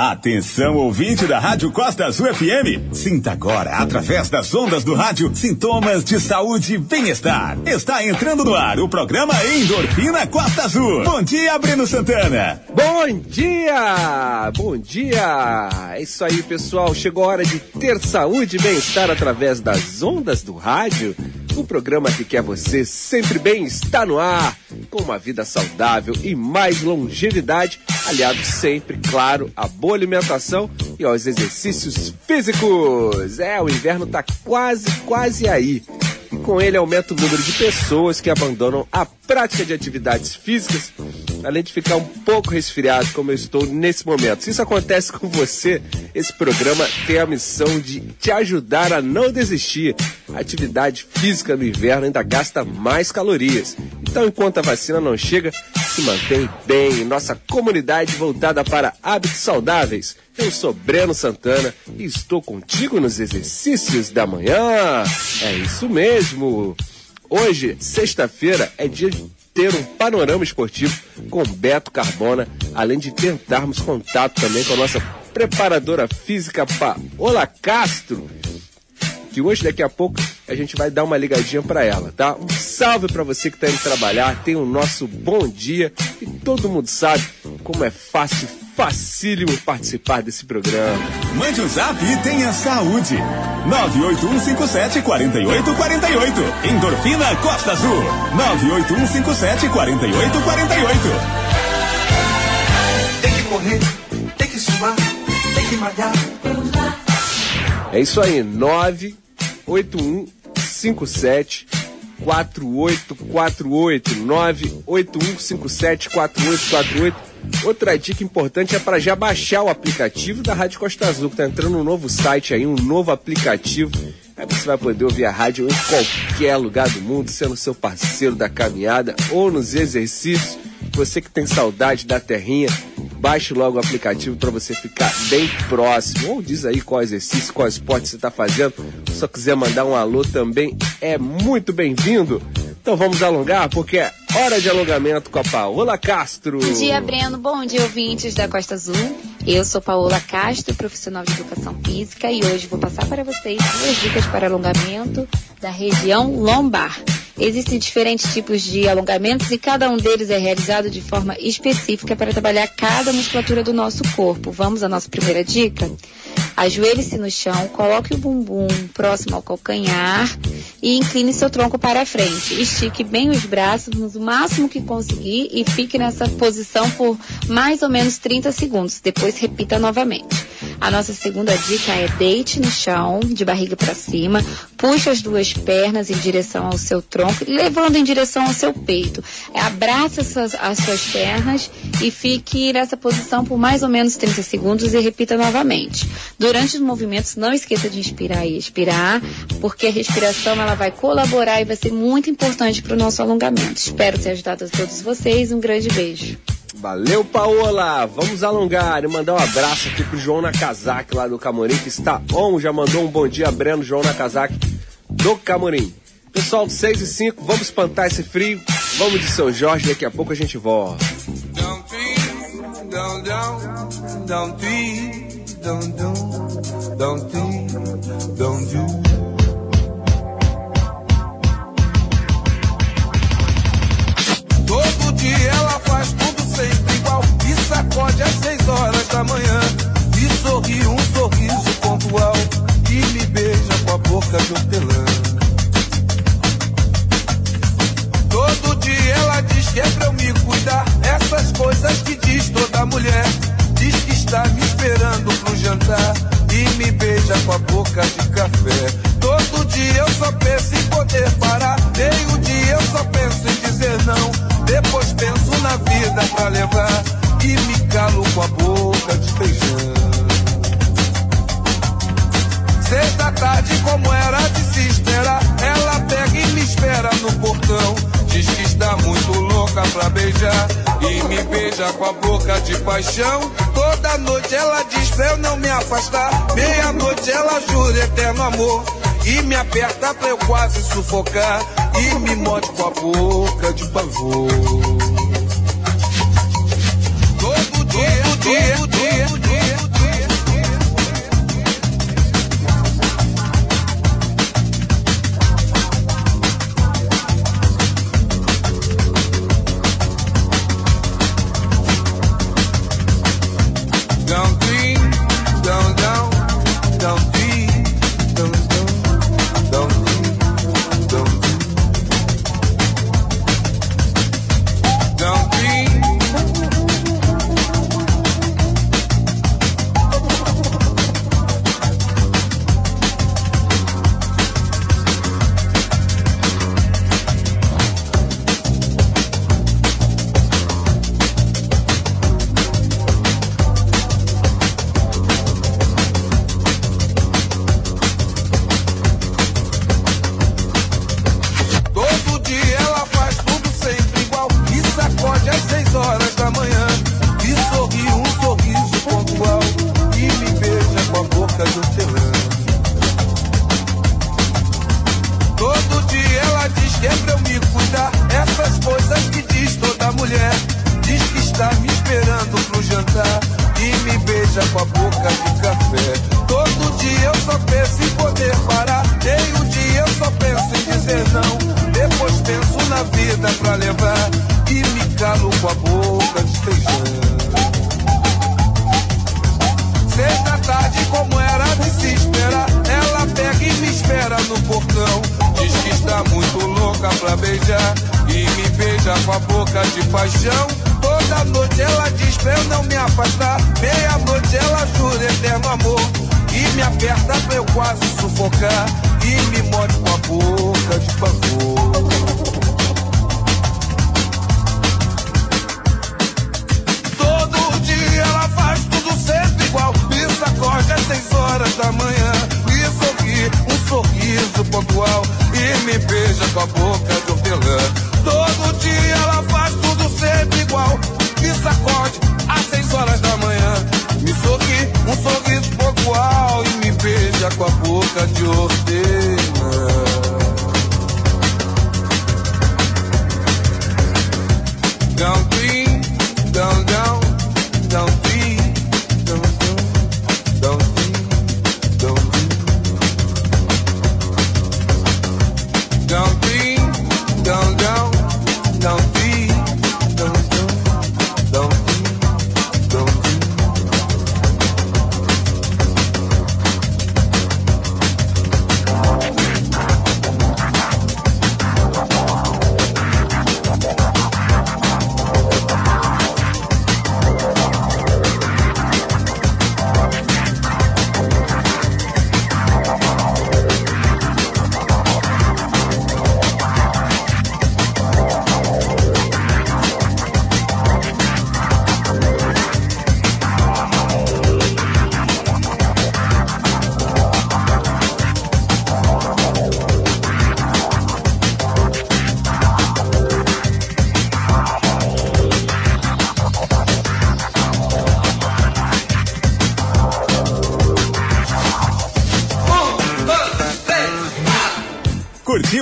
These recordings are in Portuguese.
Atenção, ouvinte da Rádio Costa Azul FM. Sinta agora, através das ondas do rádio, sintomas de saúde e bem-estar. Está entrando no ar o programa Endorfina Costa Azul. Bom dia, Breno Santana. Bom dia! Bom dia! É isso aí, pessoal. Chegou a hora de ter saúde e bem-estar através das ondas do rádio. O programa que quer você sempre bem está no ar, com uma vida saudável e mais longevidade, aliado sempre, claro, à boa alimentação e aos exercícios físicos. É, o inverno está quase, quase aí. Com ele aumenta o número de pessoas que abandonam a prática de atividades físicas, além de ficar um pouco resfriado, como eu estou nesse momento. Se isso acontece com você, esse programa tem a missão de te ajudar a não desistir. Atividade física no inverno ainda gasta mais calorias. Então, enquanto a vacina não chega, se mantém bem em nossa comunidade voltada para hábitos saudáveis. Eu sou Breno Santana e estou contigo nos exercícios da manhã. É isso mesmo. Hoje, sexta-feira, é dia de ter um panorama esportivo com Beto Carbona, além de tentarmos contato também com a nossa preparadora física Paola Castro, que hoje, daqui a pouco, a gente vai dar uma ligadinha para ela, tá? Um salve para você que está indo trabalhar, tem o nosso bom dia e todo mundo sabe como é fácil, facílimo participar desse programa. Mande um zap e tenha saúde. 98157 4848. Endorfina Costa Azul. 98157 4848. Tem que correr, tem que suar, tem que malhar. É isso aí, 98157 4848 98157 4848 Outra dica importante é para já baixar o aplicativo da Rádio Costa Azul, que tá entrando um novo site aí, um novo aplicativo. Aí você vai poder ouvir a rádio em qualquer lugar do mundo, sendo seu parceiro da caminhada ou nos exercícios. Você que tem saudade da terrinha, baixe logo o aplicativo para você ficar bem próximo. Ou diz aí qual exercício, qual esporte você está fazendo. Se só quiser mandar um alô também, é muito bem-vindo. Então vamos alongar, porque é hora de alongamento com a Paola Castro. Bom dia, Breno. Bom dia, ouvintes da Costa Azul. Eu sou Paola Castro, profissional de educação física, e hoje vou passar para vocês duas dicas para alongamento da região lombar. Existem diferentes tipos de alongamentos e cada um deles é realizado de forma específica para trabalhar cada musculatura do nosso corpo. Vamos à nossa primeira dica? Ajoelhe-se no chão, coloque o bumbum próximo ao calcanhar e incline seu tronco para a frente. Estique bem os braços no máximo que conseguir e fique nessa posição por mais ou menos 30 segundos. Depois repita novamente. A nossa segunda dica é deite no chão, de barriga para cima, puxe as duas pernas em direção ao seu tronco, levando em direção ao seu peito. Abrace as suas, as suas pernas e fique nessa posição por mais ou menos 30 segundos e repita novamente. Durante os movimentos, não esqueça de inspirar e expirar, porque a respiração ela vai colaborar e vai ser muito importante para o nosso alongamento. Espero ter ajudado a todos vocês. Um grande beijo. Valeu, Paola! Vamos alongar e mandar um abraço aqui pro João Nakazaki lá do Camorim, que está on, já mandou um bom dia, Breno, João Nakazaki do Camorim. Pessoal, 6 e 5, vamos espantar esse frio. Vamos de São Jorge, daqui a pouco a gente volta. Todo dia ela faz tudo sempre igual. E sacode às seis horas da manhã. E sorri um sorriso pontual. E me beija com a boca de hortelã. Todo dia ela diz que é pra eu me cuidar, essas coisas que diz toda mulher. Diz que está me esperando pro jantar e me beija com a boca de café. Todo dia eu só penso em poder parar, meio dia eu só penso em dizer não. Depois penso na vida pra levar e me calo com a boca de feijão. Seis da tarde, como era de se esperar, ela pega e me espera no portão. Diz que está muito louca pra beijar e me beija com a boca de paixão. Toda noite ela diz pra eu não me afastar. Meia-noite ela jura eterno amor e me aperta pra eu quase sufocar e me morde com a boca de pavor. Todo dia, todo dia, todo dia.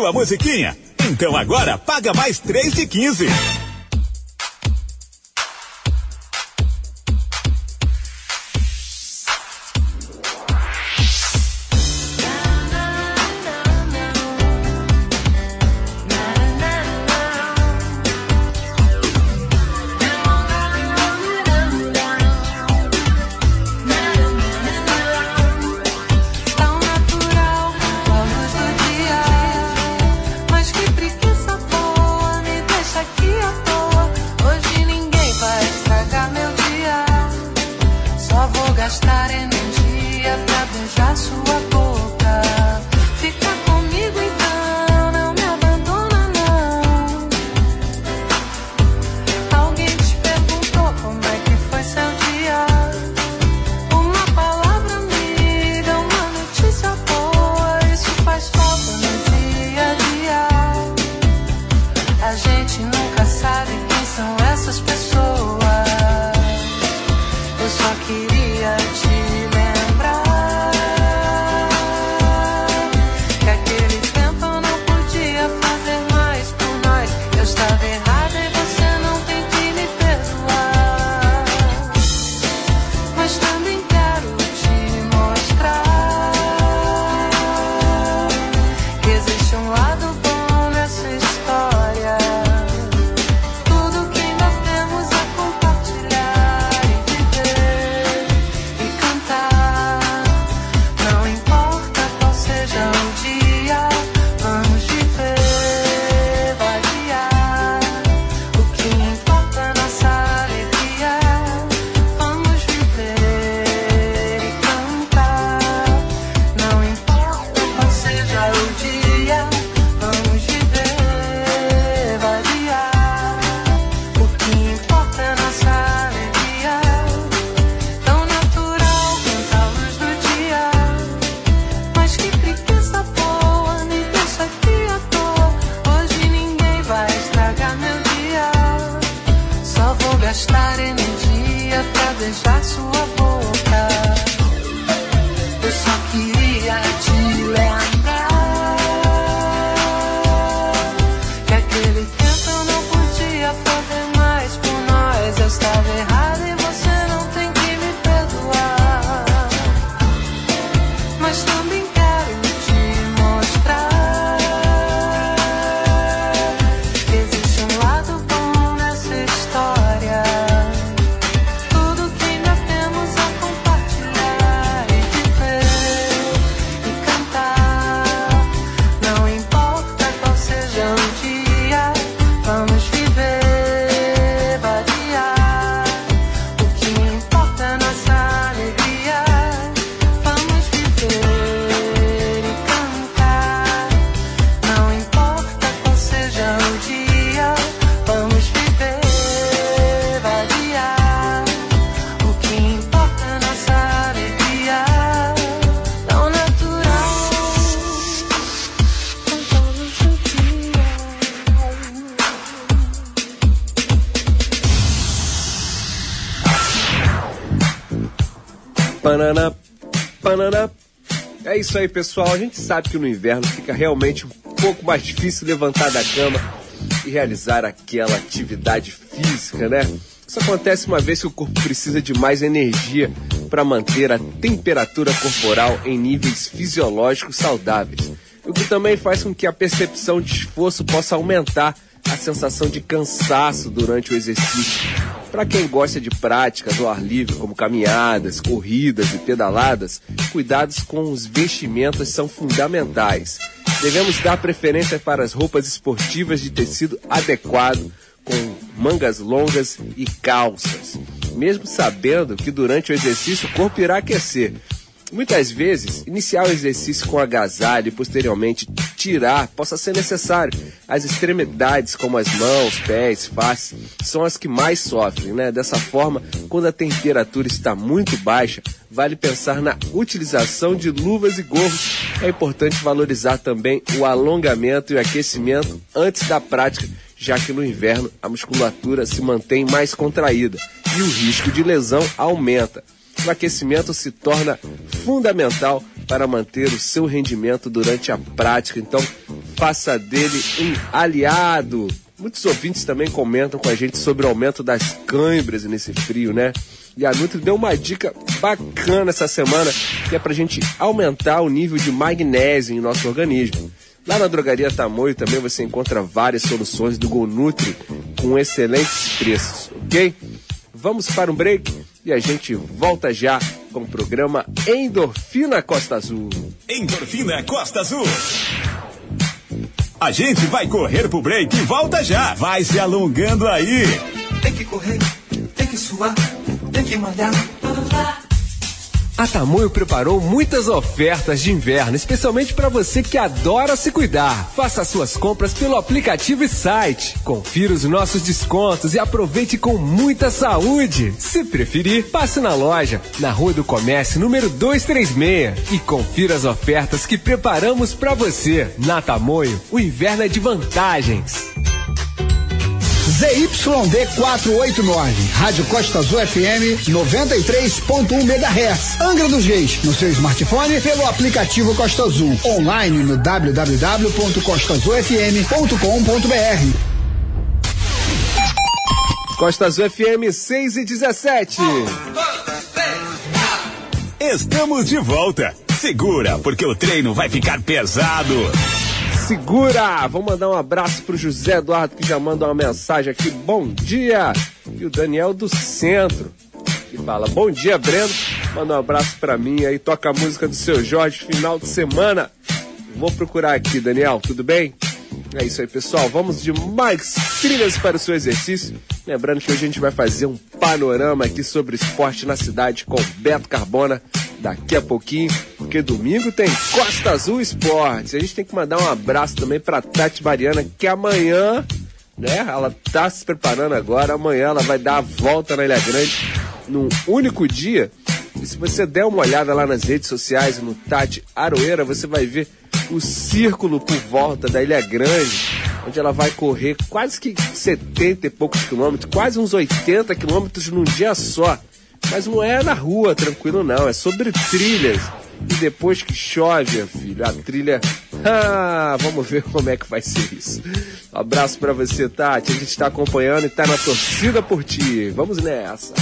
a musiquinha? Então agora paga mais três de 15. gastar energia para deixar sua voz. Pessoal. A gente sabe que no inverno fica realmente um pouco mais difícil levantar da cama e realizar aquela atividade física, né? Isso acontece uma vez que o corpo precisa de mais energia para manter a temperatura corporal em níveis fisiológicos saudáveis, o que também faz com que a percepção de esforço possa aumentar a sensação de cansaço durante o exercício. Para quem gosta de práticas ao ar livre, como caminhadas, corridas e pedaladas, cuidados com os vestimentos são fundamentais. Devemos dar preferência para as roupas esportivas de tecido adequado com mangas longas e calças, mesmo sabendo que durante o exercício o corpo irá aquecer. Muitas vezes, iniciar o exercício com agasalho e posteriormente tirar possa ser necessário. As extremidades, como as mãos, pés, face, são as que mais sofrem, né? Dessa forma, quando a temperatura está muito baixa, vale pensar na utilização de luvas e gorros. É importante valorizar também o alongamento e o aquecimento antes da prática já que no inverno a musculatura se mantém mais contraída e o risco de lesão aumenta. O aquecimento se torna fundamental para manter o seu rendimento durante a prática, então faça dele um aliado. Muitos ouvintes também comentam com a gente sobre o aumento das câimbras nesse frio, né? E a Nutri deu uma dica bacana essa semana, que é para a gente aumentar o nível de magnésio em nosso organismo. Lá na Drogaria Tamoio também você encontra várias soluções do GoNutri com excelentes preços, ok? Vamos para um break e a gente volta já com o programa Endorfina Costa Azul. Endorfina Costa Azul. A gente vai correr pro break e volta já. Vai se alongando aí. Tem que correr, tem que suar, tem que malhar. A Tamoio preparou muitas ofertas de inverno, especialmente para você que adora se cuidar. Faça suas compras pelo aplicativo e site. Confira os nossos descontos e aproveite com muita saúde. Se preferir, passe na loja, na Rua do Comércio, número 236, e confira as ofertas que preparamos para você. Na Tamoio, o inverno é de vantagens. ZYD 489, Rádio Costa Azul FM 93.1 MHz. Angra dos Reis, no seu smartphone pelo aplicativo Costa Azul. Online no www.costazulfm.com.br. Costa Azul FM 6 e 17. Estamos de volta. Segura, porque o treino vai ficar pesado. Segura! Vou mandar um abraço pro José Eduardo que já manda uma mensagem aqui. Bom dia! E o Daniel do Centro que fala: Bom dia, Breno. Manda um abraço pra mim aí. Toca a música do seu Jorge, final de semana. Vou procurar aqui, Daniel, tudo bem? É isso aí, pessoal. Vamos de mais trilhas para o seu exercício. Lembrando que hoje a gente vai fazer um panorama aqui sobre esporte na cidade com Beto Carbona daqui a pouquinho, porque domingo tem Costa Azul Esportes. A gente tem que mandar um abraço também para Tati Mariana, que amanhã, né, ela tá se preparando agora, amanhã ela vai dar a volta na Ilha Grande num único dia. E se você der uma olhada lá nas redes sociais, no Tati Aroeira, você vai ver o círculo por volta da Ilha Grande, onde ela vai correr quase que 70 e poucos quilômetros, quase uns 80 quilômetros num dia só. Mas não é na rua, tranquilo não, é sobre trilhas. E depois que chove, filho, a trilha. Ah, vamos ver como é que vai ser isso. Um abraço para você, Tati. A gente está acompanhando e tá na torcida por ti. Vamos nessa.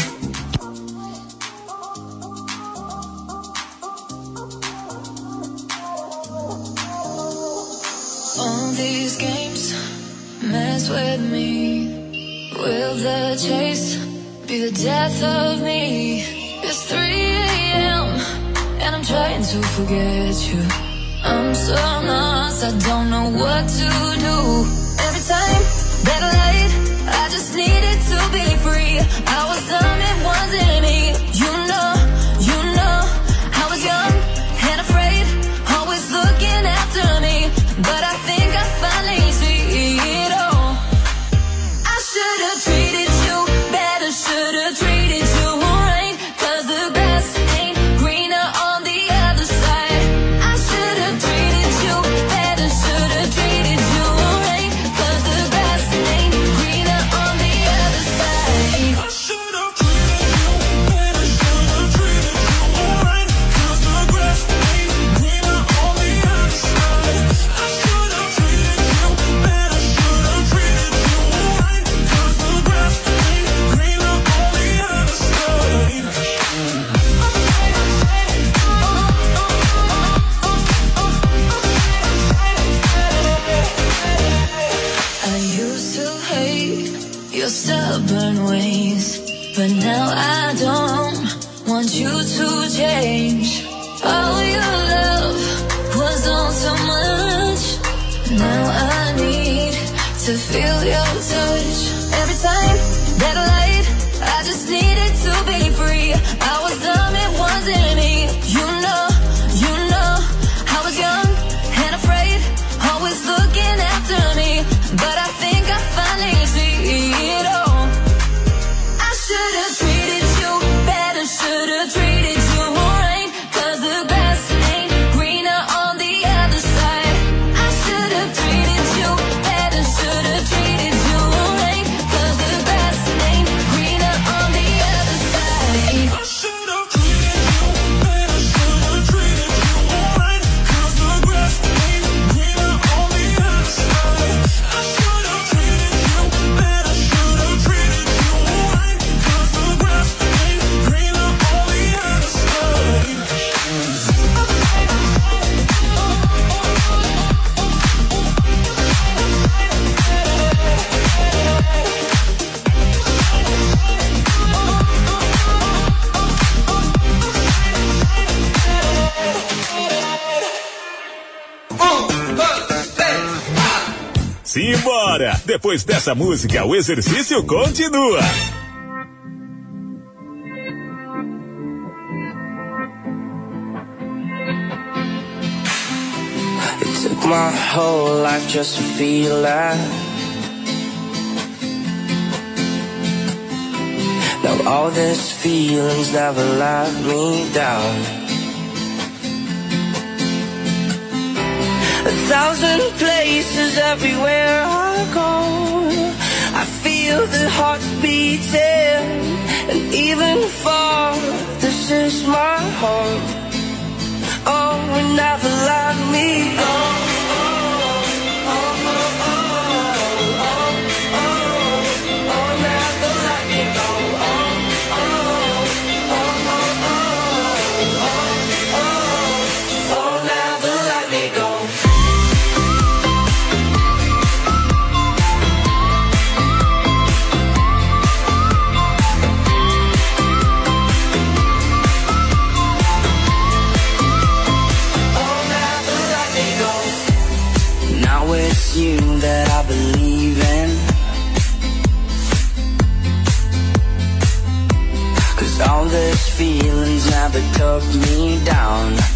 All be the death of me? It's 3 a.m. and I'm trying to forget you. I'm so lost, I don't know what to do. Every time that light, I just needed to be free. I was dumb, it wasn't me. Depois dessa música, o exercício continua. It took my whole life just to feel that. Now all this feelings never let me down. thousand places everywhere I go. I feel the hearts beating, and even far, this is my home. Oh, and never let me go. That took me down.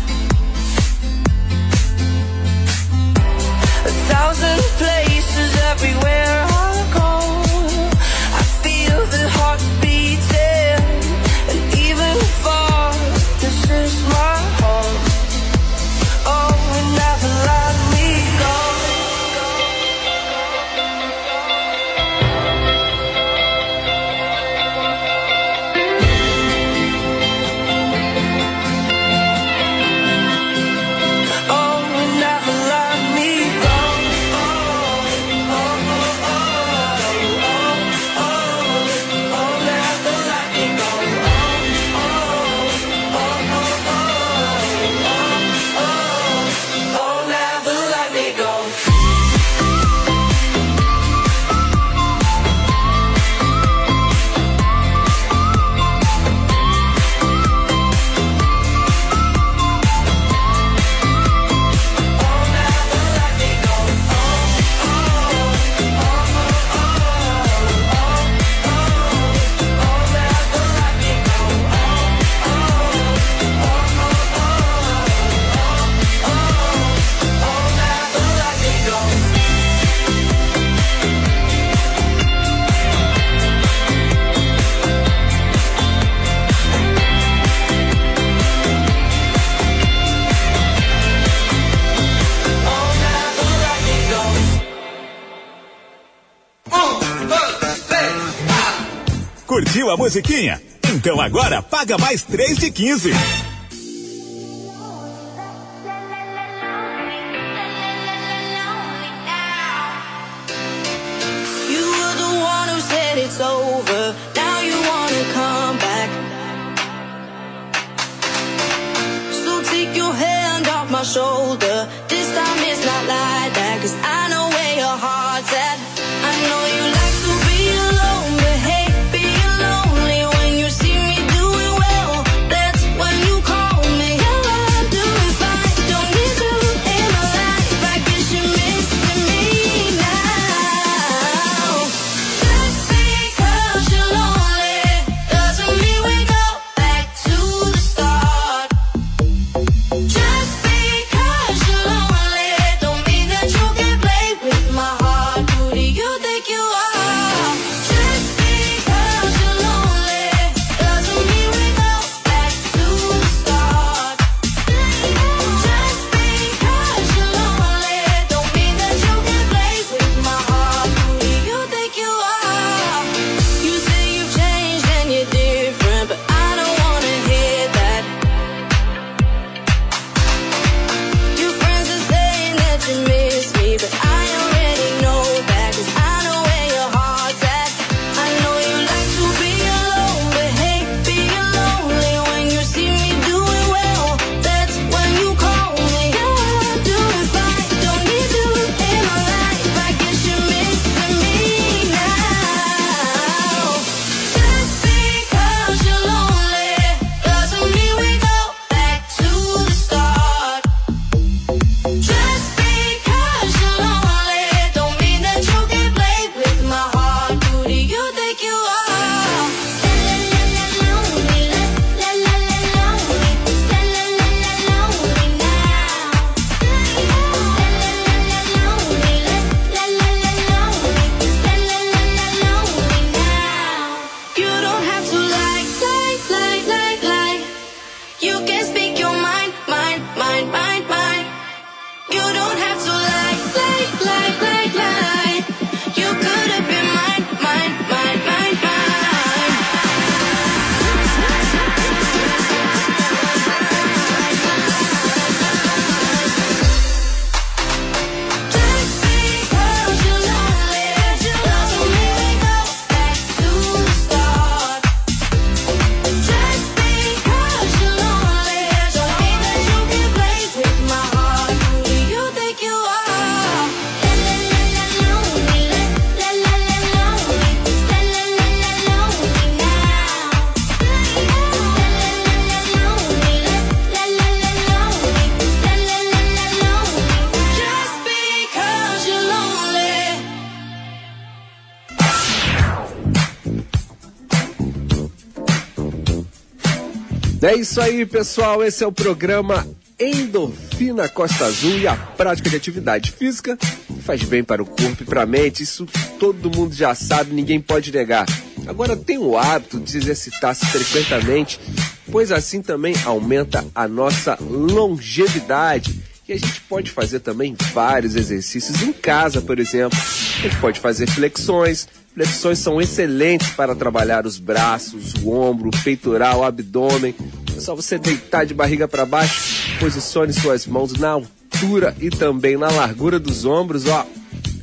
Curtiu a musiquinha? Então agora paga mais 3 de 15. Isso aí, pessoal. Esse é o programa Endorfina Costa Azul e a prática de atividade física faz bem para o corpo e para a mente. Isso todo mundo já sabe, ninguém pode negar. Agora, tem o hábito de se exercitar-se frequentemente, pois assim também aumenta a nossa longevidade. E a gente pode fazer também vários exercícios em casa, por exemplo. A gente pode fazer flexões. Flexões são excelentes para trabalhar os braços, o ombro, o peitoral, o abdômen. É só você deitar de barriga para baixo, posicione suas mãos na altura e também na largura dos ombros, ó.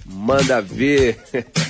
Manda ver.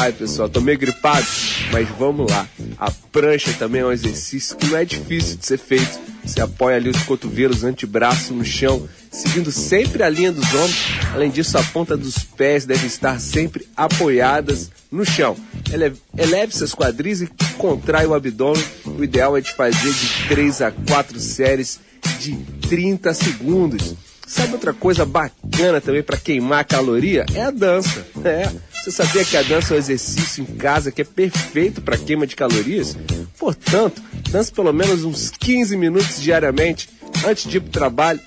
Ai, pessoal, tô meio gripado, mas vamos lá. A prancha também é um exercício que não é difícil de ser feito. Você apoia ali os cotovelos, antebraço no chão, seguindo sempre a linha dos ombros. Além disso, a ponta dos pés deve estar sempre apoiadas no chão. Ele- Eleve seus quadris e contrai o abdômen. O ideal é de fazer de 3 a 4 séries de 30 segundos. Sabe outra coisa bacana também para queimar caloria? É a dança. É. Você sabia que a dança é um exercício em casa que é perfeito para queima de calorias? Portanto, dance pelo menos uns 15 minutos diariamente antes de ir pro trabalho.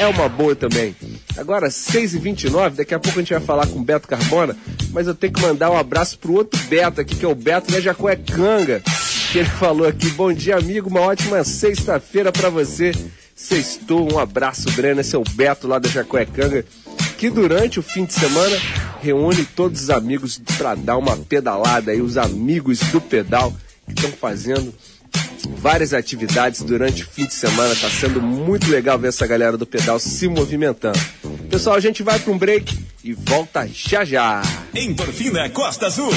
É uma boa também. Agora, 6h29, daqui a pouco a gente vai falar com o Beto Carbona, mas eu tenho que mandar um abraço pro outro Beto aqui, que é o Beto da Jacuecanga, que ele falou aqui, bom dia amigo, uma ótima sexta-feira para você. Sextou, um abraço grande, esse é o Beto lá da Jacuecanga, que durante o fim de semana reúne todos os amigos para dar uma pedalada aí, os amigos do pedal que estão fazendo várias atividades durante o fim de semana. Tá sendo muito legal ver essa galera do pedal se movimentando. Pessoal, a gente vai para um break e volta já já. Endorfina Costa Azul.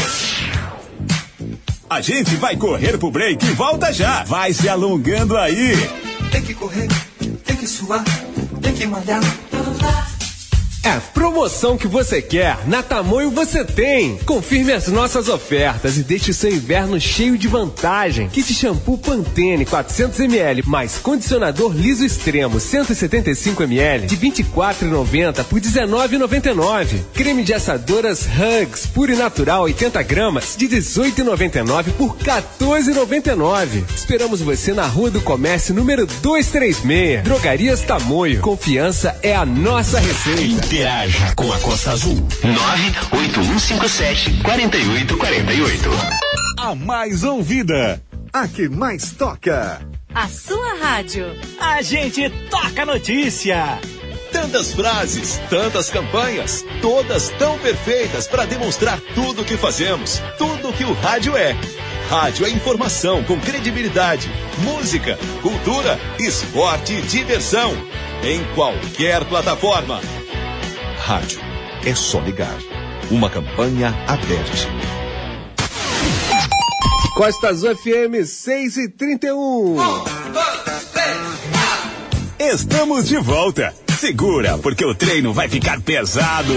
A gente vai correr pro break e volta já. Vai se alongando aí. Tem que correr, suar, tem que malhar. É a promoção que você quer, na Tamoio você tem. Confirme as nossas ofertas e deixe seu inverno cheio de vantagem. Kit shampoo Pantene 400ml mais condicionador liso extremo 175ml de 24,90 por 19,99. Creme de assadoras Hugs puro e natural 80 gramas de 18,99 por 14,99. Esperamos você na Rua do Comércio número 236. Drogarias Tamoio. Confiança é a nossa receita. Interaja com a Costa Azul. 98157 4848. A mais ouvida. A que mais toca. A sua rádio. A gente toca notícia. Tantas frases, tantas campanhas, todas tão perfeitas para demonstrar tudo o que fazemos, tudo o que o rádio é. Rádio é informação com credibilidade, música, cultura, esporte e diversão. Em qualquer plataforma. Rádio. É só ligar. Uma campanha aberta. Costa Azul FM 6 e 31. Estamos de volta. Segura, porque o treino vai ficar pesado.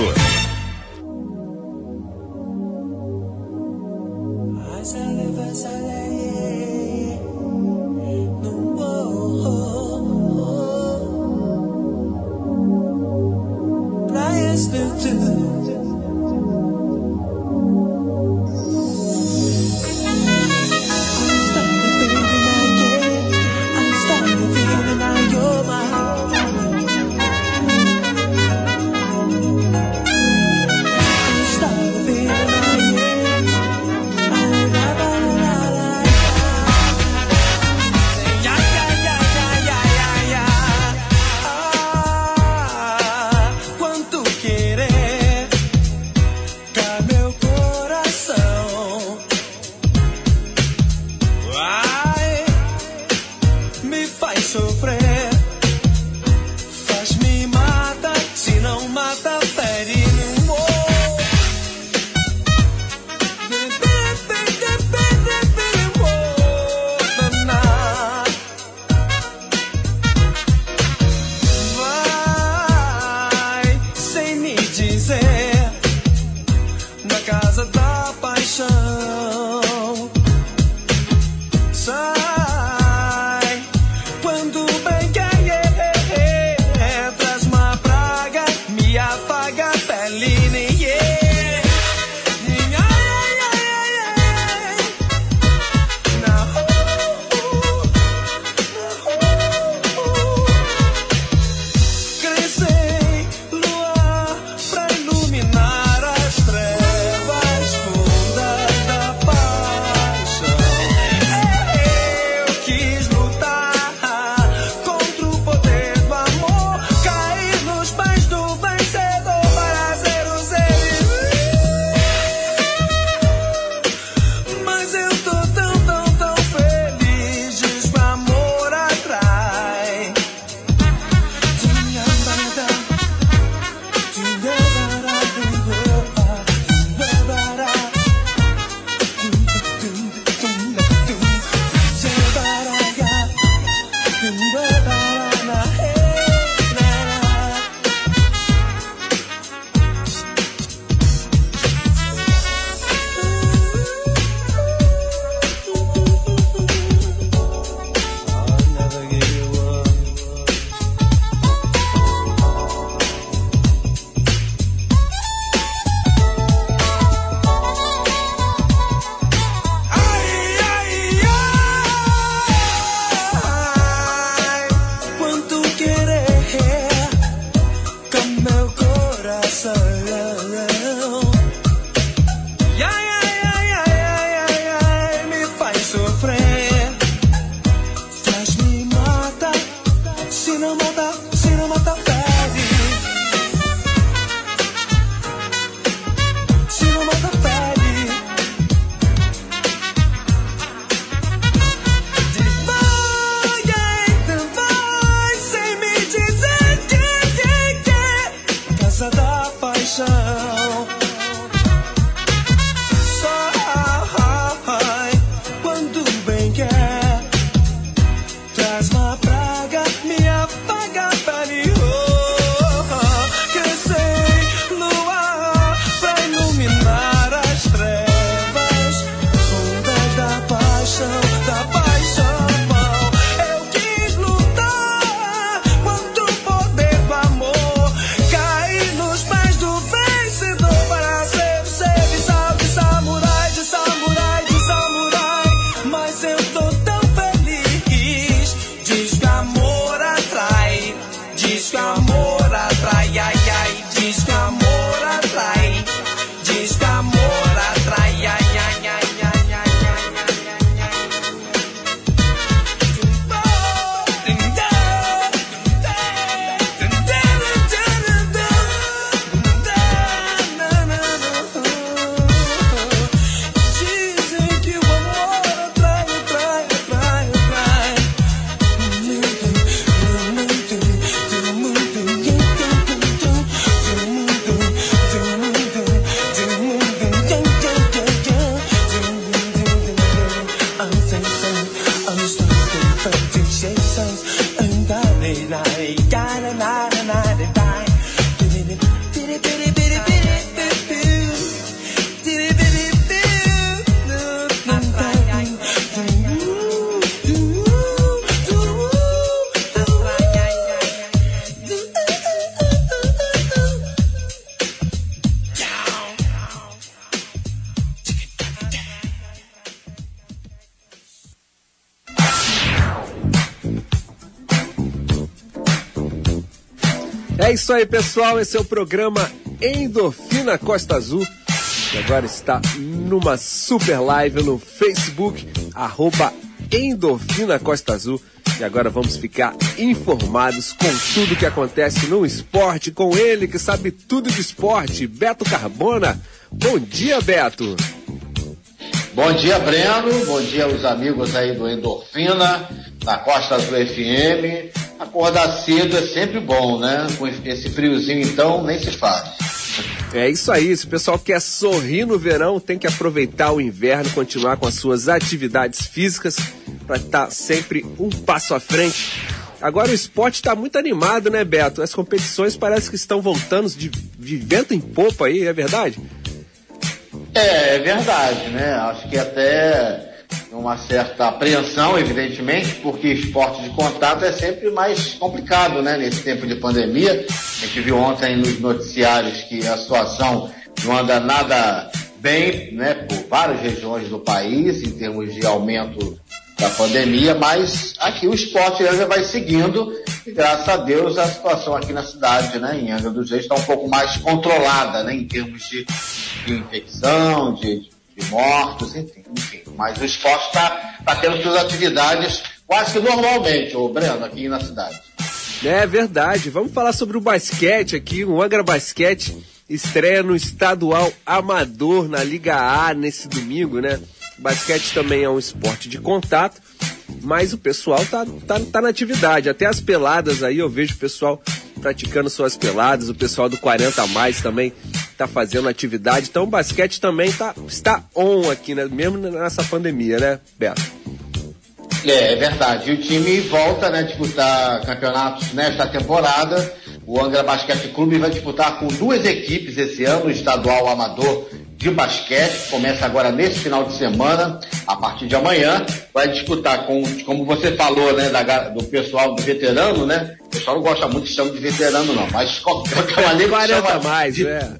distance to the isso aí, pessoal. Esse é o programa Endorfina Costa Azul. Agora está numa super live no Facebook, arroba Endorfina Costa Azul. E agora vamos ficar informados com tudo que acontece no esporte, com ele que sabe tudo de esporte, Beto Carbona. Bom dia, Beto. Bom dia, Breno. Bom dia aos amigos aí do Endorfina, da Costa Azul FM. Acordar cedo é sempre bom, né? Com esse friozinho, então, nem se faz. É isso aí, se o pessoal quer sorrir no verão, tem que aproveitar o inverno, continuar com as suas atividades físicas para estar sempre um passo à frente. Agora o esporte está muito animado, né, Beto? As competições parece que estão voltando de, de vento em popa aí, é verdade? É, é verdade, né? Acho que até uma certa apreensão, evidentemente, porque esporte de contato é sempre mais complicado, né? Nesse tempo de pandemia. A gente viu ontem nos noticiários que a situação não anda nada bem, né? Por várias regiões do país, em termos de aumento da pandemia, mas aqui o esporte ainda vai seguindo e graças a Deus a situação aqui na cidade, né, em Angra dos Reis, está um pouco mais controlada, né, em termos de, de infecção, de, de mortos, enfim, enfim. Mas o esporte está tá tendo suas atividades quase que normalmente, ô Breno, aqui na cidade. É verdade. Vamos falar sobre o basquete aqui. O Angra Basquete estreia no estadual amador na Liga A nesse domingo, né? Basquete também é um esporte de contato, mas o pessoal tá, tá, tá na atividade. Até as peladas aí eu vejo o pessoal praticando suas peladas, o pessoal do 40 a mais também tá fazendo atividade. Então o basquete também tá, está on aqui, né? Mesmo nessa pandemia, né, Beto? É, é verdade. E o time volta né, a disputar campeonatos nesta temporada. O Angra Basquete Clube vai disputar com duas equipes esse ano, o estadual amador de basquete, começa agora nesse final de semana, a partir de amanhã, vai disputar com, como você falou, né, da, do pessoal do veterano, né? O pessoal não gosta muito de chamar de veterano, não, mas qualquer maneira 40 mais, de, é.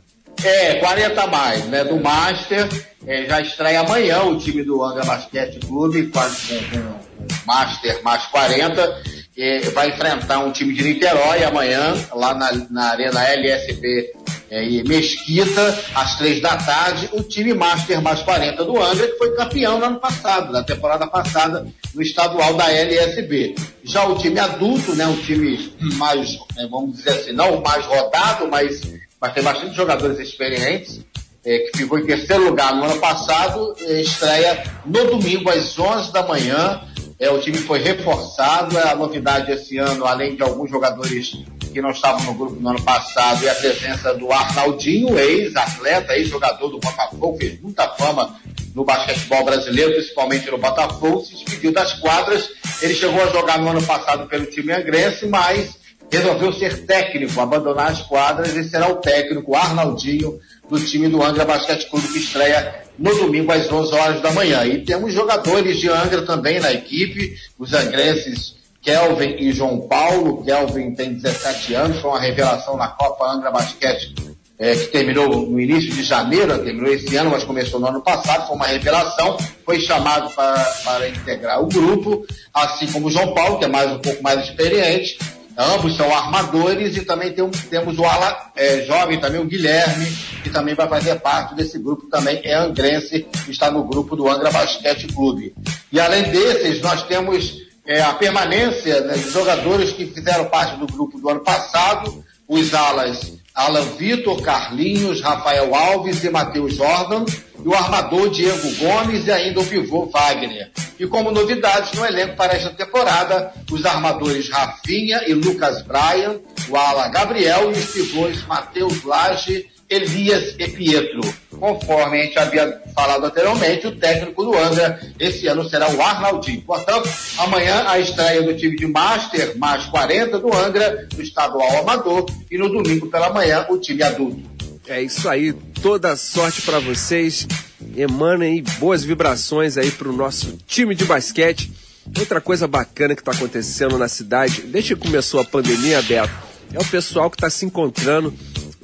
É, 40 mais, né? Do Master. É, já estreia amanhã o time do Angra Basquete Clube, com, com, com Master mais 40. É, vai enfrentar um time de Niterói amanhã, lá na, na Arena LSB é, e Mesquita, às três da tarde, o time Master mais 40 do Angra, que foi campeão no ano passado, na temporada passada, no estadual da LSB. Já o time adulto, né, um time mais, né, vamos dizer assim, não o mais rodado, mas, mas tem bastante jogadores experientes, é, que ficou em terceiro lugar no ano passado, é, estreia no domingo às 11 da manhã. É, o time foi reforçado, é a novidade esse ano, além de alguns jogadores que não estavam no grupo no ano passado, e a presença do Arnaldinho, ex-atleta, ex-jogador do Botafogo, fez muita fama no basquetebol brasileiro, principalmente no Botafogo, se despediu das quadras. Ele chegou a jogar no ano passado pelo time angrense, mas resolveu ser técnico, abandonar as quadras e será o técnico Arnaldinho do time do Angra Basquete Clube que estreia no domingo às 11 horas da manhã. E temos jogadores de Angra também na equipe, os angrenses Kelvin e João Paulo. Kelvin tem 17 anos, foi uma revelação na Copa Angra Basquete é, que terminou no início de janeiro, terminou esse ano, mas começou no ano passado, foi uma revelação, foi chamado para, para integrar o grupo, assim como o João Paulo, que é mais um pouco mais experiente, Ambos são armadores e também tem temos o ala é, jovem também, o Guilherme, que também vai fazer parte desse grupo, também é angrense, está no grupo do Angra Basquete Clube. E além desses, nós temos é, a permanência né, de jogadores que fizeram parte do grupo do ano passado, os alas Alan Vitor, Carlinhos, Rafael Alves e Matheus Jordan, e o armador Diego Gomes e ainda o pivô Wagner. E como novidades no elenco para esta temporada, os armadores Rafinha e Lucas Bryan, o ala Gabriel e os pivôs Matheus Lage, Elias e Pietro. Conforme a gente havia falado anteriormente, o técnico do Angra esse ano será o Arnaldinho. Portanto, amanhã a estreia do time de Master, mais 40 do Angra, do estadual amador, e no domingo pela manhã o time adulto. É isso aí, toda sorte pra vocês. Emanem boas vibrações aí pro nosso time de basquete. Outra coisa bacana que tá acontecendo na cidade, desde que começou a pandemia, Beto, é o pessoal que tá se encontrando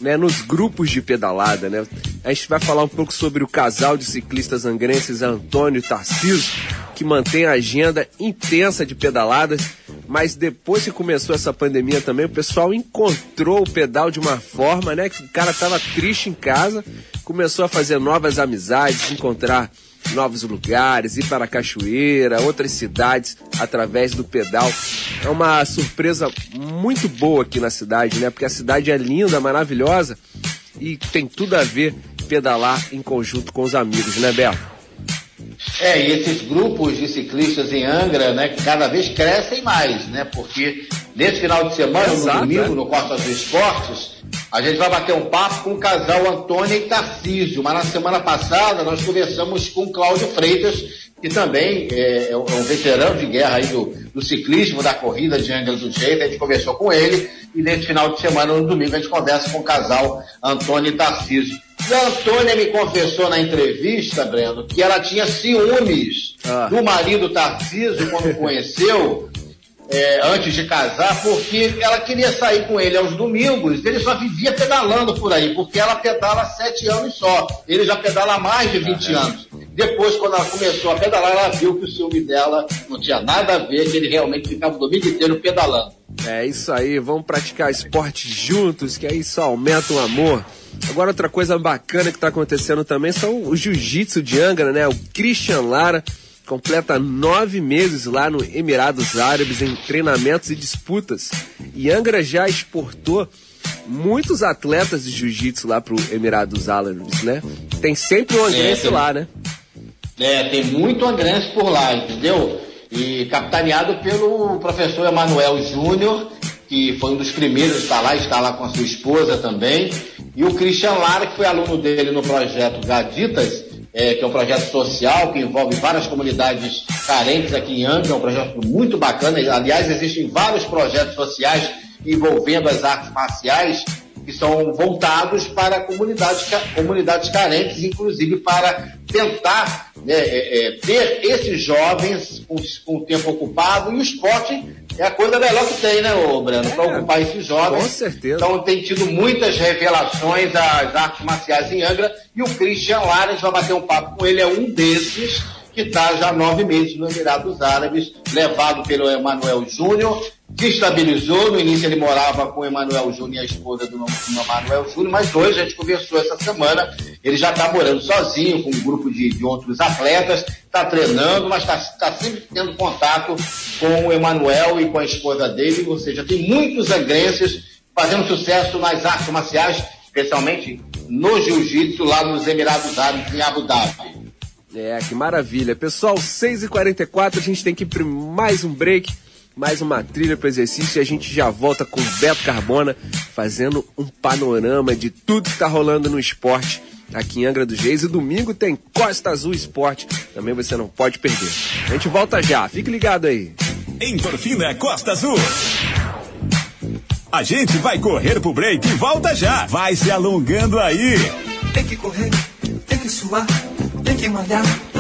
né, nos grupos de pedalada, né? A gente vai falar um pouco sobre o casal de ciclistas angrenses Antônio e Tarciso, que mantém a agenda intensa de pedaladas, mas depois que começou essa pandemia também, o pessoal encontrou o pedal de uma forma, né? Que o cara tava triste em casa, começou a fazer novas amizades, encontrar novos lugares, ir para a cachoeira, outras cidades através do pedal. É uma surpresa muito boa aqui na cidade, né? Porque a cidade é linda, maravilhosa e tem tudo a ver pedalar em conjunto com os amigos, né, Beto? É, e esses grupos de ciclistas em Angra, né, cada vez crescem mais, né? Porque nesse final de semana, Exato, no domingo, é. no Costa dos Esportes, a gente vai bater um papo com o casal Antônio e Tarcísio. Mas na semana passada nós conversamos com o Cláudio Freitas, que também é, é um é um veterano de guerra aí do, do ciclismo, da corrida de Angra do Jeito. A gente conversou com ele e nesse final de semana, no domingo, a gente conversa com o casal Antônio e Tarcísio. E a Antônia me confessou na entrevista, Breno, que ela tinha ciúmes do marido Tarcísio quando conheceu, é, antes de casar, porque ela queria sair com ele aos domingos, ele só vivia pedalando por aí, porque ela pedala sete anos só. Ele já pedala há mais de 20 anos. Depois, quando ela começou a pedalar, ela viu que o ciúme dela não tinha nada a ver, que ele realmente ficava o domingo inteiro pedalando. É isso aí, vamos praticar esporte juntos, que aí só aumenta o amor. Agora outra coisa bacana que está acontecendo também são o jiu-jitsu de Angra, né? O Christian Lara completa nove meses lá no Emirados Árabes em treinamentos e disputas. E Angra já exportou muitos atletas de jiu-jitsu lá pro Emirados Árabes, né? Tem sempre um angrense tem- lá, né? É, tem muito angrense por lá, entendeu? E capitaneado pelo professor Emanuel Júnior, que foi um dos primeiros a estar lá, está lá com a sua esposa também. E o Christian Lara, que foi aluno dele no projeto Gaditas, é, que é um projeto social que envolve várias comunidades carentes aqui em Angra, é um projeto muito bacana. Aliás, existem vários projetos sociais envolvendo as artes marciais que são voltados para comunidades, comunidades carentes, inclusive para tentar né, é, é, ter esses jovens com, com o tempo ocupado e o esporte é a coisa melhor que tem, né, ô Breno? Para ocupar esses jovens. com certeza. Então tem tido muitas revelações às artes marciais em Angra e o Christian gente vai bater um papo com ele, é um desses que está já há nove meses no Emirados Árabes, levado pelo Emanuel Júnior, se estabilizou. No início ele morava com o Emanuel Júnior e a esposa do Emanuel Júnior, mas hoje a gente conversou essa semana. Ele já está morando sozinho, com um grupo de, de outros atletas, está treinando, mas está sempre tendo contato com o Emanuel e com a esposa dele, ou seja, tem muitos angrenses fazendo sucesso nas artes marciais, especialmente no jiu-jitsu lá nos Emirados Árabes, em Abu Dhabi. É, que maravilha. Pessoal, 6h44, a gente tem que ir para mais um break, mais uma trilha para exercício e a gente já volta com o Beto Carbona fazendo um panorama de tudo que tá rolando no esporte aqui em Angra dos Reis. E domingo tem Costa Azul Esporte, também você não pode perder. A gente volta já, fique ligado aí. Endorfina Costa Azul. A gente vai correr pro break e volta já. Vai se alongando aí. Tem que correr, tem que suar, tem que malhar.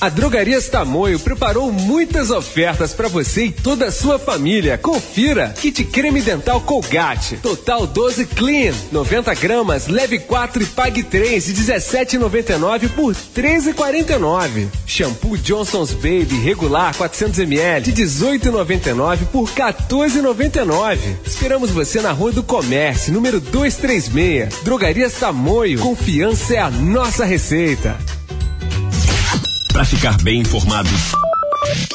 A Drogarias Tamoio preparou muitas ofertas para você e toda a sua família. Confira: kit creme dental Colgate, total 12 clean, 90 gramas, leve 4 e pague 3 de 17,99 por 13,49. Shampoo Johnson's Baby regular 400 ml de 18,99 por 14,99. Esperamos você na Rua do Comércio, número 236. Drogarias Tamoio. Confiança é a nossa receita. Para ficar bem informado,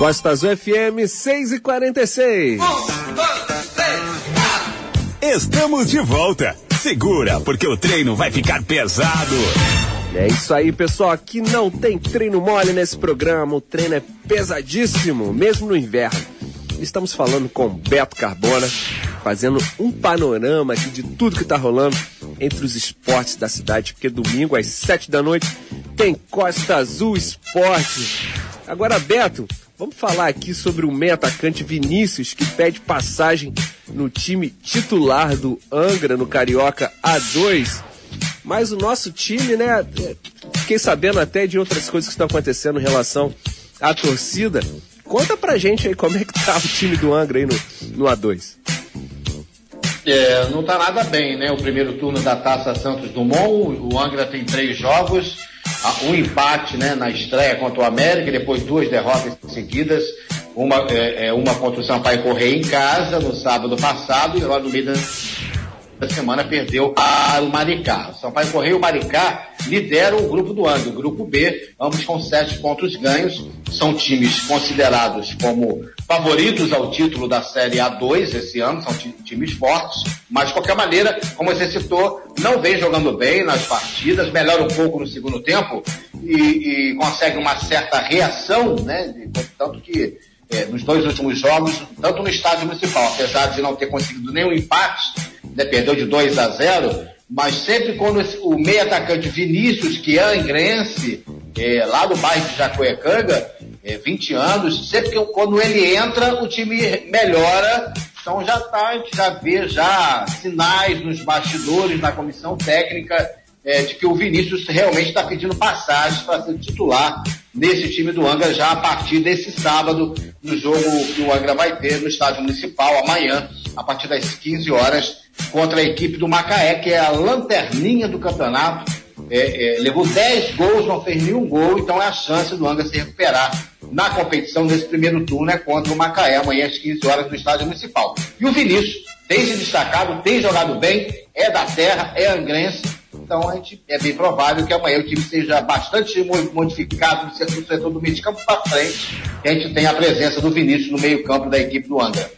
Costa Azul FM 6 e 46. Estamos de volta. Segura, porque o treino vai ficar pesado. É isso aí, pessoal. Aqui não tem treino mole nesse programa. O treino é pesadíssimo, mesmo no inverno. Estamos falando com Beto Carbona, fazendo um panorama aqui de tudo que tá rolando entre os esportes da cidade, porque domingo às sete da noite tem Costa Azul Esporte. Agora, Beto, vamos falar aqui sobre o meio atacante Vinícius, que pede passagem no time titular do Angra, no Carioca A2. Mas o nosso time, né? é, Fiquei sabendo até de outras coisas que estão acontecendo em relação à torcida. Conta pra gente aí como é que tá o time do Angra aí no, no A2. É, não está nada bem, né? O primeiro turno da Taça Santos Dumont, o Angra tem três jogos, um empate né, na estreia contra o América, depois duas derrotas seguidas, uma, é, é, uma contra o Sampaio Correia em casa no sábado passado e lá no meio da semana perdeu para o Maricá. O Sampaio Correia e o Maricá lideram o grupo do Angra, o grupo B, ambos com sete pontos ganhos. São times considerados como favoritos ao título da Série A2 esse ano, são ti- times fortes, mas de qualquer maneira, como você citou, não vem jogando bem nas partidas, melhora um pouco no segundo tempo e, e consegue uma certa reação, né? tanto que é, nos dois últimos jogos, tanto no estádio municipal, apesar de não ter conseguido nenhum empate, né, perdeu de 2 a 0, mas sempre quando o meio atacante Vinícius, que é angrense, é, lá do bairro de Jacuecanga, é, 20 anos, sempre que quando ele entra, o time melhora. Então já tá, a gente já vê já sinais nos bastidores, na comissão técnica, é, de que o Vinícius realmente está pedindo passagem para ser titular nesse time do Angra já a partir desse sábado, no jogo que o Angra vai ter no estádio municipal amanhã, a partir das 15 horas, contra a equipe do Macaé, que é a lanterninha do campeonato. É, é, levou 10 gols, não fez nenhum gol, então é a chance do Angra se recuperar na competição nesse primeiro turno é contra o Macaé, amanhã às 15 horas no estádio municipal. E o Vinícius tem se destacado, tem jogado bem, é da terra, é angrense, então a gente, é bem provável que amanhã o time seja bastante mo- modificado no setor, do meio de campo para frente, a gente tem a presença do Vinícius no meio campo da equipe do Angra.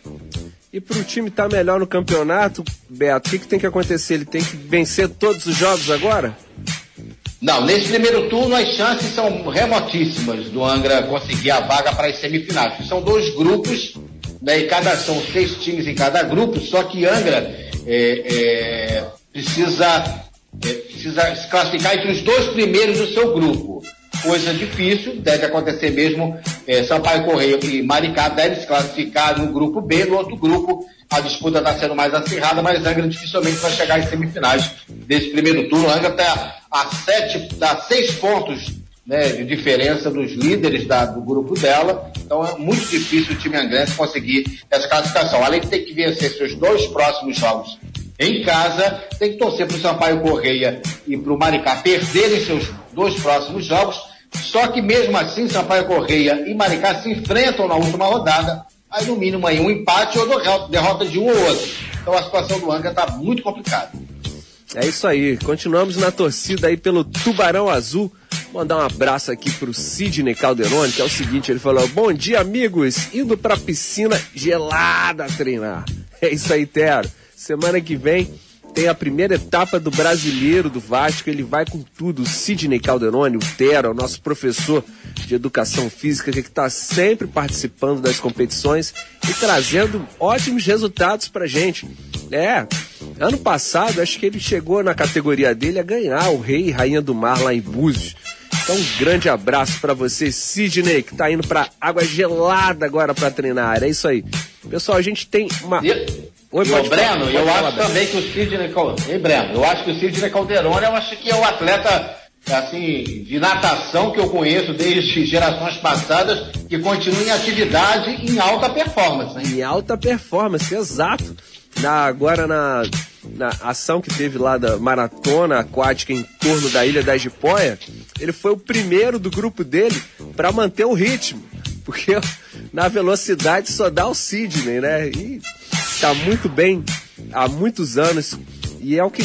E pro time estar melhor no campeonato, Beto, o que, que tem que acontecer? Ele tem que vencer todos os jogos agora? Não, nesse primeiro turno as chances são remotíssimas do Angra conseguir a vaga para as semifinais. São dois grupos, né, e cada, são seis times em cada grupo, só que Angra é, é, precisa, é, precisa se classificar entre os dois primeiros do seu grupo. Coisa difícil, deve acontecer mesmo. É, Sampaio Correia e Maricá devem se classificar no grupo B, no outro grupo a disputa está sendo mais acirrada, mas Angra dificilmente vai chegar em semifinais desse primeiro turno. Angra está a sete, tá seis pontos né, de diferença dos líderes da- do grupo dela. Então é muito difícil o time angrense conseguir essa classificação. Além de ter que vencer seus dois próximos jogos em casa, tem que torcer para o Sampaio Correia e para o Maricá perderem seus dois próximos jogos. Só que mesmo assim, Sampaio Correia e Maricá se enfrentam na última rodada. Aí no mínimo aí um empate ou derrota- de um ou outro. Então a situação do Angra está muito complicada. É isso aí, continuamos na torcida aí pelo Tubarão Azul. Mandar um abraço aqui pro Sidney Calderoni, que é o seguinte, ele falou: Bom dia, amigos, indo pra piscina gelada treinar. É isso aí, Tero. Semana que vem tem a primeira etapa do brasileiro do Vasco, ele vai com tudo. O Sidney Calderoni, o Tero, o nosso professor de educação física, que está sempre participando das competições e trazendo ótimos resultados pra gente. É, ano passado, acho que ele chegou na categoria dele a ganhar o Rei e Rainha do Mar lá em Búzios. Então, um grande abraço pra você, Sidney, que tá indo pra água gelada agora pra treinar. É isso aí. Pessoal, a gente tem uma. Oi, E o Breno, eu acho Breno. também que o Sidney Calderoni. Ei, Breno, eu acho que o Sidney Calderoni, eu acho que é o atleta assim, de natação que eu conheço desde gerações passadas, que continua em atividade em alta performance. Hein? Em alta performance, exato. Na, agora na, na ação que teve lá da maratona aquática em torno da Ilha da Jipoia, ele foi o primeiro do grupo dele para manter o ritmo. Porque na velocidade só dá o Sidney, né? E tá muito bem há muitos anos. E é o que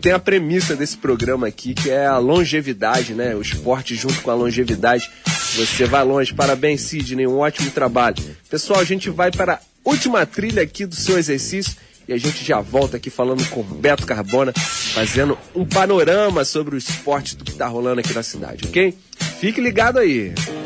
tem a premissa desse programa aqui, que é a longevidade, né? O esporte junto com a longevidade. Você vai longe. Parabéns, Sidney. Um ótimo trabalho. Pessoal, a gente vai para a última trilha aqui do seu exercício e a gente já volta aqui falando com Beto Carbona, fazendo um panorama sobre o esporte do que tá rolando aqui na cidade, ok? Fique ligado aí. You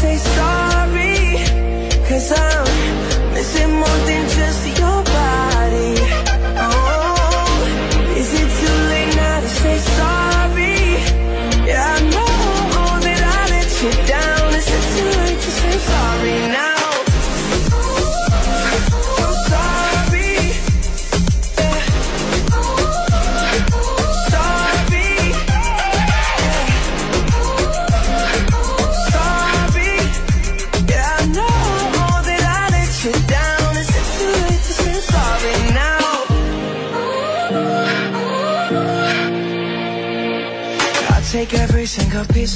say sorry? Cause I'm missing more than just your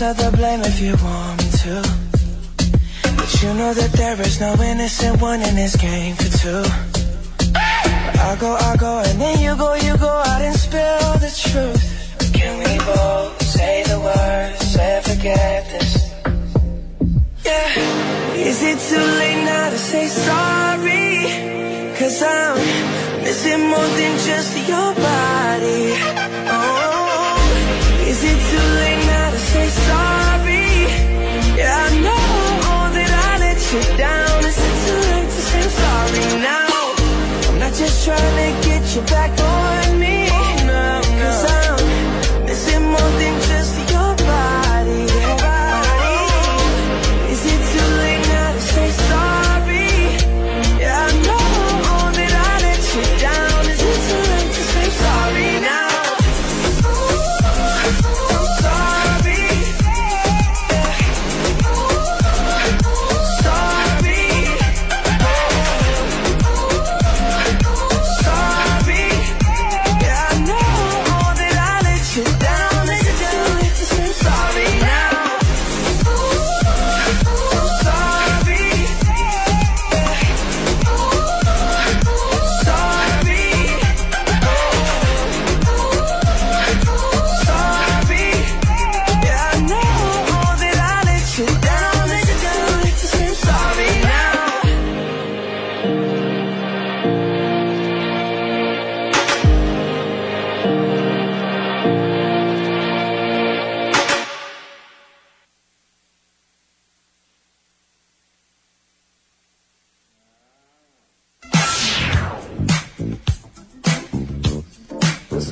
of the blame if you want me to. But you know that there is no innocent one in this game for two. I go, I go, and then you go, you go out and spill the truth. Can we both say the words and forget this? Yeah. Is it too late now to say sorry? Cause I'm missing more than just your body. Just trying to get you back on me. Oh, Cause I'm missing more than just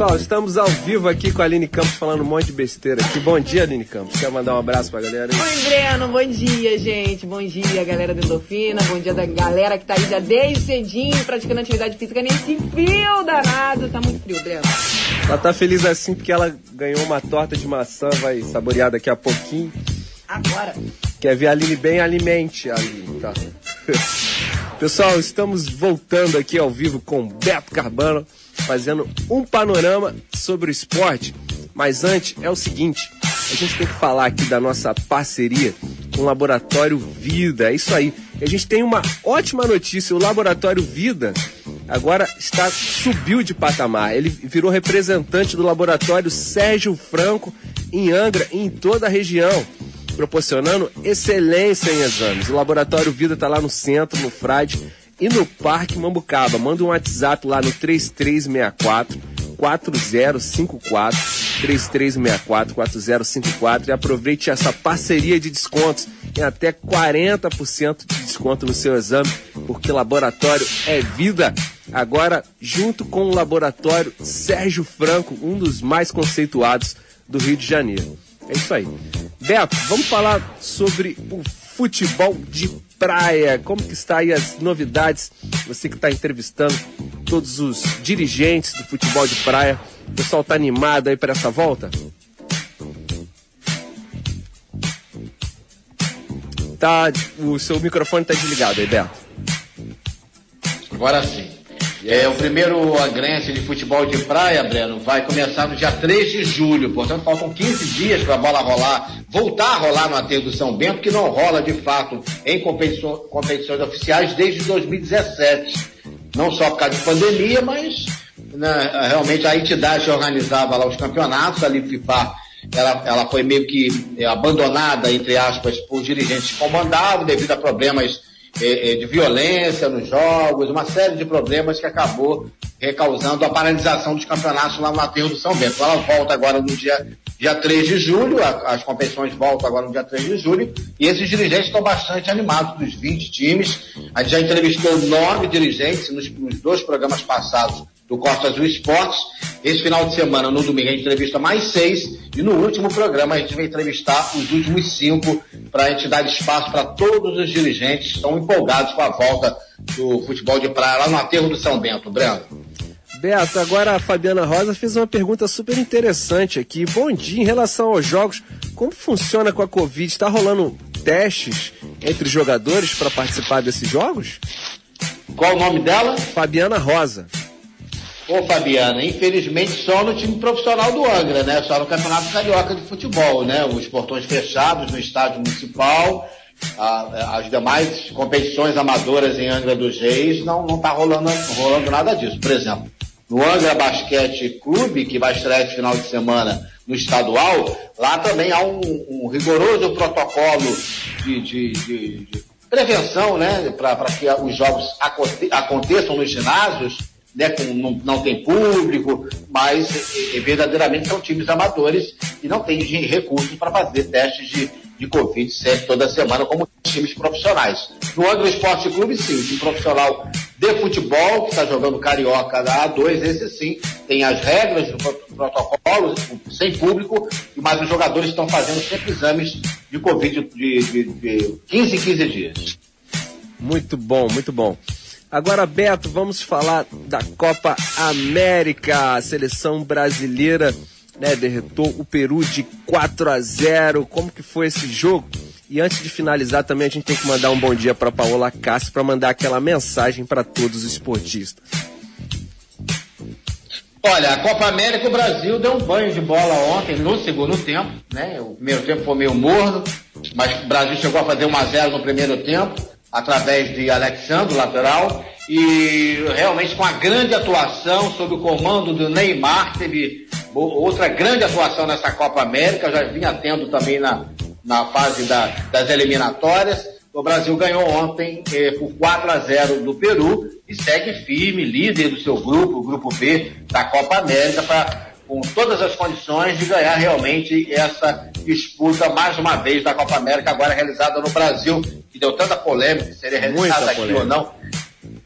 Pessoal, estamos ao vivo aqui com a Aline Campos falando um monte de besteira aqui. Bom dia, Aline Campos. Quer mandar um abraço pra galera? Oi, Breno, bom dia, gente. Bom dia, galera do Endorfina. Bom dia da galera que tá aí já desde cedinho praticando atividade física nesse frio danado. Tá muito frio, Breno. Ela tá feliz assim porque ela ganhou uma torta de maçã, vai saborear daqui a pouquinho. Agora. Quer ver a Aline bem? Alimente a Aline, tá? Pessoal, estamos voltando aqui ao vivo com Beto Carbano, fazendo um panorama sobre o esporte. Mas antes, é o seguinte, a gente tem que falar aqui da nossa parceria com o Laboratório Vida. É isso aí. A gente tem uma ótima notícia. O Laboratório Vida agora está subiu de patamar. Ele virou representante do Laboratório Sérgio Franco em Angra e em toda a região proporcionando excelência em exames. O Laboratório Vida está lá no centro, no Frade e no Parque Mambucaba. Manda um WhatsApp lá no 3364 4054 3364 4054 e aproveite essa parceria de descontos em até 40% de desconto no seu exame, porque laboratório é vida. Agora, junto com o laboratório Sérgio Franco, um dos mais conceituados do Rio de Janeiro. É isso aí. Beto, vamos falar sobre o futebol de praia. Como que está aí as novidades? Você que está entrevistando todos os dirigentes do futebol de praia. O pessoal tá animado aí para essa volta? Tá, o seu microfone tá desligado aí, Beto. Agora sim. É, o primeiro agrense de futebol de praia, Breno, vai começar no dia 3 de julho. Portanto, faltam 15 dias para a bola rolar, voltar a rolar no aterro do São Bento, que não rola de fato em competições oficiais desde 2017. Não só por causa de pandemia, mas né, realmente a entidade que organizava lá os campeonatos, a Lifipar, ela, ela foi meio que abandonada, entre aspas, por dirigentes que comandavam devido a problemas de violência nos jogos, uma série de problemas que acabou causando a paralisação dos campeonatos lá no aterro do São Bento. Ela volta agora no dia, dia 3 de julho, as competições voltam agora no dia 3 de julho, e esses dirigentes estão bastante animados dos 20 times. A gente já entrevistou nove dirigentes nos, nos dois programas passados do Costa Azul Esportes. Esse final de semana, no domingo, a gente entrevista mais seis. E no último programa, a gente vai entrevistar os últimos cinco para a gente dar espaço para todos os dirigentes que estão empolgados com a volta do futebol de praia lá no aterro do São Bento. Breno. Beto, agora a Fabiana Rosa fez uma pergunta super interessante aqui. Bom dia, em relação aos jogos, como funciona com a Covid? Está rolando testes entre jogadores para participar desses jogos? Qual o nome dela? Fabiana Rosa. Ô Fabiana, infelizmente só no time profissional do Angra, né? Só no Campeonato Carioca de Futebol, né? Os portões fechados no estádio municipal, a- as demais competições amadoras em Angra dos Reis não, não tá rolando, rolando nada disso. Por exemplo, no Angra Basquete Clube, que vai estrear esse final de semana no estadual, lá também há um, um rigoroso protocolo de, de- de- de prevenção, né? Para que os jogos aconte- aconteçam nos ginásios né, com, não, não tem público, mas eh, eh, verdadeiramente são times amadores e não de- recursos para fazer testes de, de Covid sempre, toda semana, como times profissionais. No Angra Esporte Clube, sim, time profissional de futebol, que está jogando Carioca da A2, esse sim, tem as regras do pro- protocolo, sem público, mas os jogadores estão fazendo sempre exames de Covid de, de, de 15 em 15 dias. Muito bom, muito bom. Agora, Beto, vamos falar da Copa América. A seleção brasileira né, derretou o Peru de 4 a 0. Como que foi esse jogo? E antes de finalizar, também a gente tem que mandar um bom dia para Paola Cássio para mandar aquela mensagem para todos os esportistas. Olha, a Copa América, o Brasil deu um banho de bola ontem no segundo tempo, né? O primeiro tempo foi meio morno, mas o Brasil chegou a fazer 1 a 0 no primeiro tempo, através de Alexandre, lateral, e realmente com a grande atuação sob o comando do Neymar, teve outra grande atuação nessa Copa América, já vinha tendo também na, na fase da- das eliminatórias. O Brasil ganhou ontem eh, por 4 a 0 do Peru e segue firme, líder do seu grupo, o grupo B da Copa América, pra, com todas as condições de ganhar realmente essa disputa mais uma vez da Copa América, agora realizada no Brasil, que deu tanta polêmica, se seria realizada aqui polêmica. ou não.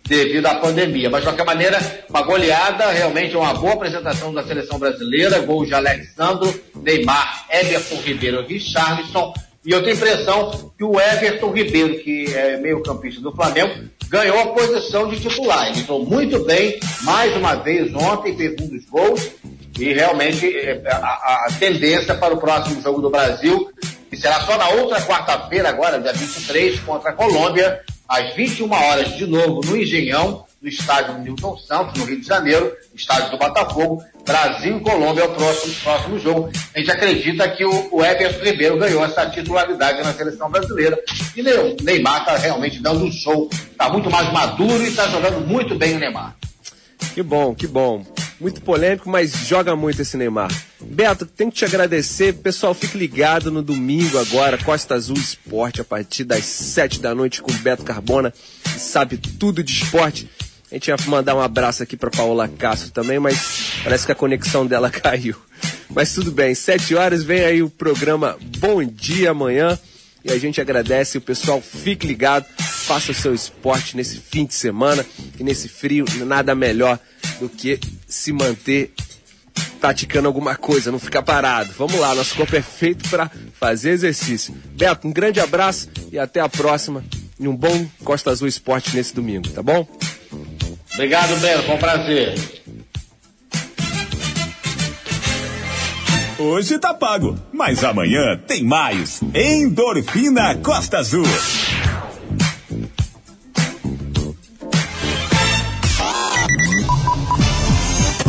devido à pandemia. Mas, de qualquer maneira, uma goleada, realmente uma boa apresentação da seleção brasileira, gols de Alexandro, Neymar, Everton Ribeiro e Richarlison. E eu tenho a impressão que o Everton Ribeiro, que é meio campista do Flamengo, ganhou a posição de titular. Ele entrou muito bem, mais uma vez ontem, fez um dos gols. E realmente é, a, a tendência para o próximo jogo do Brasil, que será só na outra quarta-feira, agora, dia 23, contra a Colômbia, às 21 horas, de novo, no Engenhão, no estádio Newton Santos, no Rio de Janeiro, estádio do Botafogo, Brasil e Colômbia é o próximo, próximo jogo. A gente acredita que o, o Everton Ribeiro ganhou essa titularidade na seleção brasileira. E o Neymar está realmente dando um show. Está muito mais maduro e está jogando muito bem o Neymar. Que bom, que bom. Muito polêmico, mas joga muito esse Neymar. Beto, tenho que te agradecer. Pessoal, fique ligado no domingo agora, Costa Azul Esporte, a partir das 7 da noite com o Beto Carbona, que sabe tudo de esporte. A gente ia mandar um abraço aqui para Paola Castro também, mas parece que a conexão dela caiu. Mas tudo bem, 7 horas vem aí o programa Bom Dia Amanhã. E a gente agradece o pessoal, fique ligado, faça o seu esporte nesse fim de semana e nesse frio, nada melhor do que se manter praticando alguma coisa, não ficar parado. Vamos lá, nosso corpo é feito para fazer exercício. Beto, um grande abraço e até a próxima. E um bom Costa Azul Esporte nesse domingo, tá bom? Obrigado, Beto, foi um prazer. Hoje tá pago, mas amanhã tem mais. Endorfina Costa Azul.